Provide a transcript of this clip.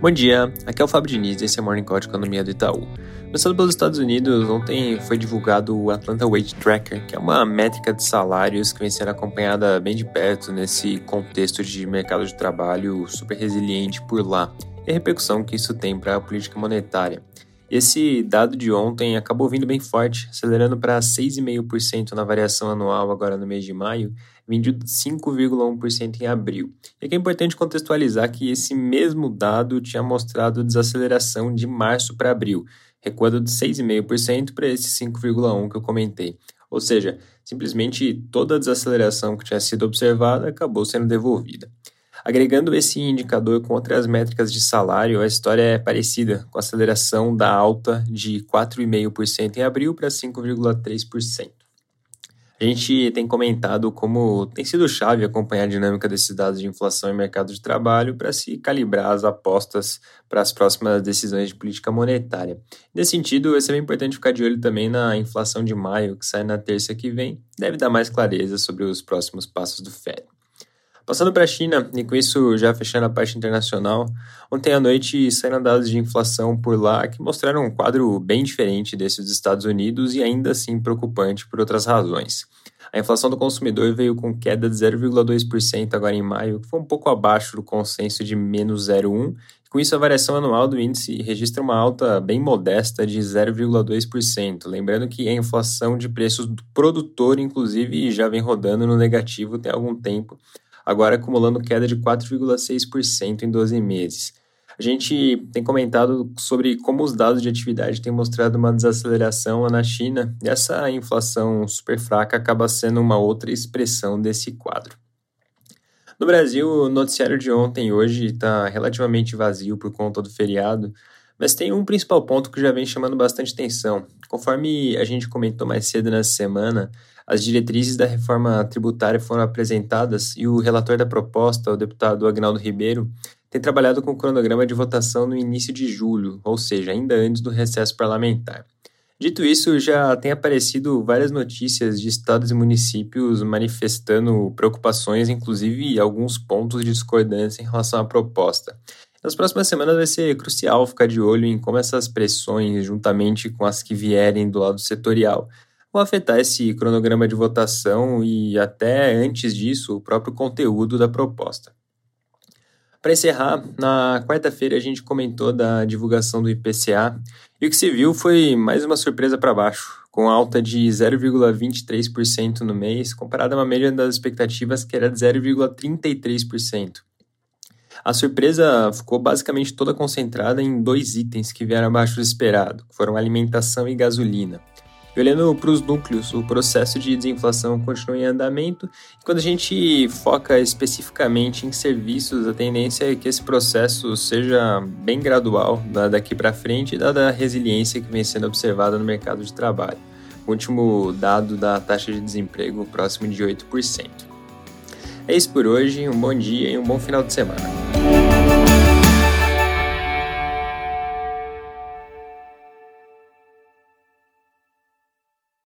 Bom dia, aqui é o Fábio Diniz e esse é o Morning Call de Economia do Itaú. Começando pelos Estados Unidos, ontem foi divulgado o Atlanta Wage Tracker, que é uma métrica de salários que vem sendo acompanhada bem de perto nesse contexto de mercado de trabalho super resiliente por lá e a repercussão que isso tem para a política monetária. Esse dado de ontem acabou vindo bem forte, acelerando para 6,5% na variação anual agora no mês de maio, vindo de 5,1% em abril. E aqui é importante contextualizar que esse mesmo dado tinha mostrado desaceleração de março para abril, recuando de 6,5% para esse 5,1% que eu comentei. Ou seja, simplesmente toda a desaceleração que tinha sido observada acabou sendo devolvida. Agregando esse indicador com outras métricas de salário, a história é parecida, com a aceleração da alta de 4,5% em abril para 5,3%. A gente tem comentado como tem sido chave acompanhar a dinâmica desses dados de inflação e mercado de trabalho para se calibrar as apostas para as próximas decisões de política monetária. Nesse sentido, é bem importante ficar de olho também na inflação de maio, que sai na terça que vem, deve dar mais clareza sobre os próximos passos do Fed. Passando para a China, e com isso já fechando a parte internacional, ontem à noite saíram dados de inflação por lá que mostraram um quadro bem diferente desse dos Estados Unidos e ainda assim preocupante por outras razões. A inflação do consumidor veio com queda de 0,2% agora em maio, que foi um pouco abaixo do consenso de menos 0,1%. Com isso, a variação anual do índice registra uma alta bem modesta de 0,2%. Lembrando que a inflação de preços do produtor, inclusive, já vem rodando no negativo tem algum tempo, agora acumulando queda de 4,6% em 12 meses. A gente tem comentado sobre como os dados de atividade têm mostrado uma desaceleração na China, e essa inflação super fraca acaba sendo uma outra expressão desse quadro. No Brasil, o noticiário de ontem e hoje está relativamente vazio por conta do feriado, mas tem um principal ponto que já vem chamando bastante atenção. Conforme a gente comentou mais cedo nessa semana, as diretrizes da reforma tributária foram apresentadas e o relator da proposta, o deputado Agnaldo Ribeiro, tem trabalhado com o cronograma de votação no início de julho, ou seja, ainda antes do recesso parlamentar. Dito isso, já tem aparecido várias notícias de estados e municípios manifestando preocupações, inclusive alguns pontos de discordância em relação à proposta. Nas próximas semanas vai ser crucial ficar de olho em como essas pressões, juntamente com as que vierem do lado setorial, vão afetar esse cronograma de votação e até antes disso o próprio conteúdo da proposta. Para encerrar, na quarta-feira a gente comentou da divulgação do IPCA e o que se viu foi mais uma surpresa para baixo, com alta de 0,23% no mês, comparada a uma média das expectativas que era de 0,33%. A surpresa ficou basicamente toda concentrada em dois itens que vieram abaixo do esperado, foram alimentação e gasolina. E olhando para os núcleos, o processo de desinflação continua em andamento. E quando a gente foca especificamente em serviços, a tendência é que esse processo seja bem gradual daqui para frente, dada a resiliência que vem sendo observada no mercado de trabalho. O último dado da taxa de desemprego próximo de 8%. É isso por hoje, um bom dia e um bom final de semana.